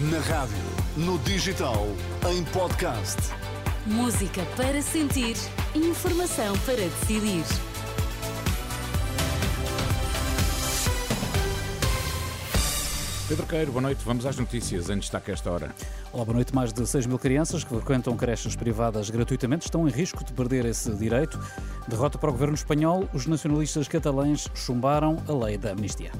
Na rádio, no digital, em podcast. Música para sentir, informação para decidir. Pedro Queiro, boa noite. Vamos às notícias em destaque esta hora. Olá, boa noite. Mais de 6 mil crianças que frequentam creches privadas gratuitamente estão em risco de perder esse direito. Derrota para o governo espanhol, os nacionalistas catalães chumbaram a lei da amnistia.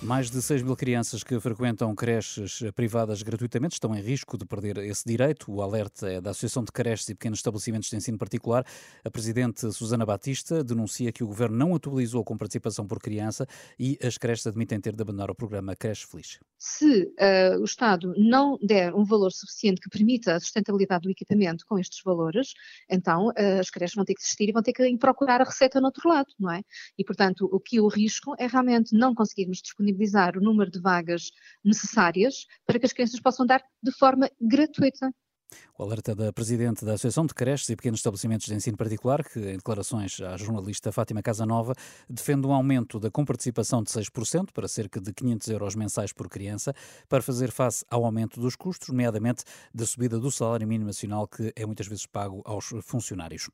Mais de 6 mil crianças que frequentam creches privadas gratuitamente estão em risco de perder esse direito. O alerta é da Associação de Creches e Pequenos Estabelecimentos de Ensino Particular. A presidente Susana Batista denuncia que o governo não atualizou com participação por criança e as creches admitem ter de abandonar o programa Creche Feliz. Se uh, o Estado não der um valor suficiente que permita a sustentabilidade do equipamento com estes valores, então uh, as creches vão ter que existir e vão ter que procurar a receita no outro lado, não é? E, portanto, o que o risco é realmente não conseguirmos disponibilizar o número de vagas necessárias para que as crianças possam dar de forma gratuita o alerta da Presidente da Associação de Creches e Pequenos Estabelecimentos de Ensino Particular, que, em declarações à jornalista Fátima Casanova, defende um aumento da comparticipação de 6% para cerca de 500 euros mensais por criança, para fazer face ao aumento dos custos, nomeadamente da subida do salário mínimo nacional, que é muitas vezes pago aos funcionários.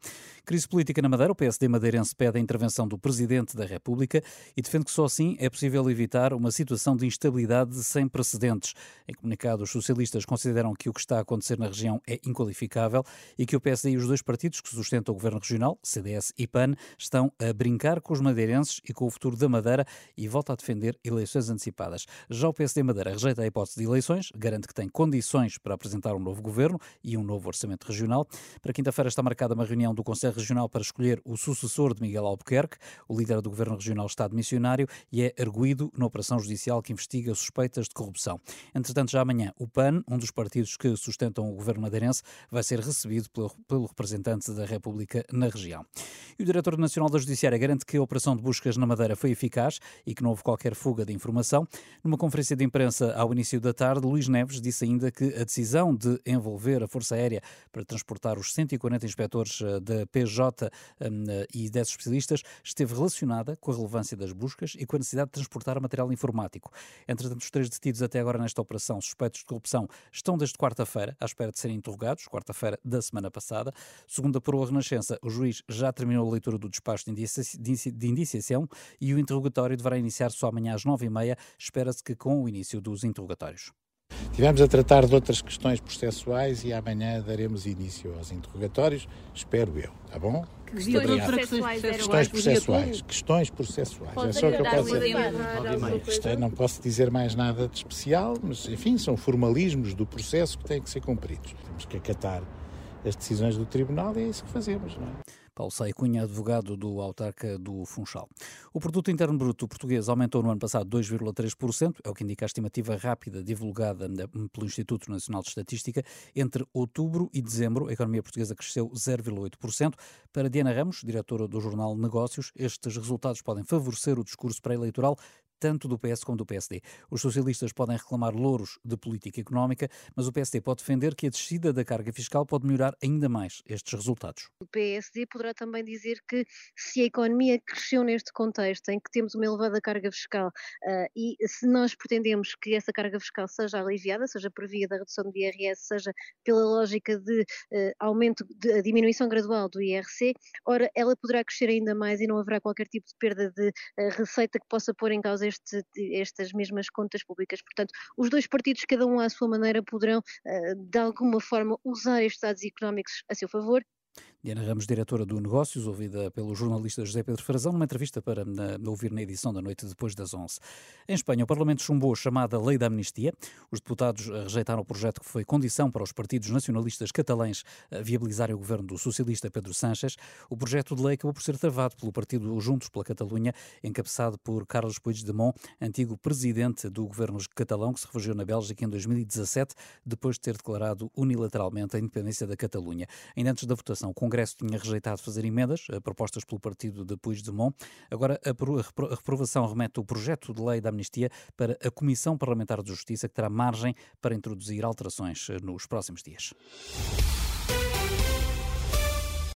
Crise política na Madeira, o PSD madeirense pede a intervenção do Presidente da República e defende que só assim é possível evitar uma situação de instabilidade sem precedentes. Em comunicado, os socialistas consideram que o que está a acontecer na região região é inqualificável e que o PSD e os dois partidos que sustentam o governo regional, CDS e PAN, estão a brincar com os madeirenses e com o futuro da Madeira e volta a defender eleições antecipadas. Já o PSD Madeira rejeita a hipótese de eleições, garante que tem condições para apresentar um novo governo e um novo orçamento regional. Para quinta-feira está marcada uma reunião do Conselho Regional para escolher o sucessor de Miguel Albuquerque. O líder do governo regional está de missionário e é arguído na operação judicial que investiga suspeitas de corrupção. Entretanto, já amanhã, o PAN, um dos partidos que sustentam o governo governo madeirense vai ser recebido pelo, pelo representante da República na região. E o diretor nacional da Judiciária garante que a operação de buscas na Madeira foi eficaz e que não houve qualquer fuga de informação. Numa conferência de imprensa ao início da tarde, Luís Neves disse ainda que a decisão de envolver a Força Aérea para transportar os 140 inspectores eh, da PJ hum, eh, e 10 especialistas esteve relacionada com a relevância das buscas e com a necessidade de transportar material informático. Entretanto, os três detidos até agora nesta operação suspeitos de corrupção estão desde quarta-feira à espera de serem interrogados, quarta-feira da semana passada. Segundo apurou a Renascença, o juiz já terminou a leitura do despacho de indiciação e o interrogatório deverá iniciar só amanhã às nove e meia. Espera-se que com o início dos interrogatórios. Tivemos a tratar de outras questões processuais e amanhã daremos início aos interrogatórios, espero eu, tá bom? Que questões processuais Questões processuais. Questões processuais. Pode é só o que eu posso dizer. Não posso dizer mais nada de especial, mas enfim, são formalismos do processo que têm que ser cumpridos. Temos que acatar as decisões do tribunal e é isso que fazemos, não é? Paulo Sei Cunha, advogado do autarca do Funchal. O produto interno bruto português aumentou no ano passado 2,3%, é o que indica a estimativa rápida divulgada pelo Instituto Nacional de Estatística. Entre outubro e dezembro, a economia portuguesa cresceu 0,8%. Para Diana Ramos, diretora do jornal Negócios, estes resultados podem favorecer o discurso pré-eleitoral tanto do PS como do PSD. Os socialistas podem reclamar louros de política económica, mas o PSD pode defender que a descida da carga fiscal pode melhorar ainda mais estes resultados. O PSD poderá também dizer que se a economia cresceu neste contexto em que temos uma elevada carga fiscal uh, e se nós pretendemos que essa carga fiscal seja aliviada, seja por via da redução do IRS, seja pela lógica de uh, aumento, de diminuição gradual do IRC, ora, ela poderá crescer ainda mais e não haverá qualquer tipo de perda de uh, receita que possa pôr em causa este, estas mesmas contas públicas. Portanto, os dois partidos, cada um à sua maneira, poderão, eh, de alguma forma, usar estes dados económicos a seu favor Diana Ramos, diretora do Negócios, ouvida pelo jornalista José Pedro Frazão, numa entrevista para na, ouvir na edição da noite depois das 11. Em Espanha, o Parlamento chumbou a chamada Lei da Amnistia. Os deputados rejeitaram o projeto que foi condição para os partidos nacionalistas catalães viabilizarem o governo do socialista Pedro Sánchez. O projeto de lei acabou por ser travado pelo partido Juntos pela Catalunha, encabeçado por Carlos Puigdemont, antigo presidente do governo catalão, que se refugiou na Bélgica em 2017, depois de ter declarado unilateralmente a independência da Catalunha. Ainda antes da votação, o Congresso tinha rejeitado fazer emendas eh, propostas pelo partido de Puigdemont. Agora, a reprovação remete o projeto de lei da amnistia para a Comissão Parlamentar de Justiça, que terá margem para introduzir alterações eh, nos próximos dias.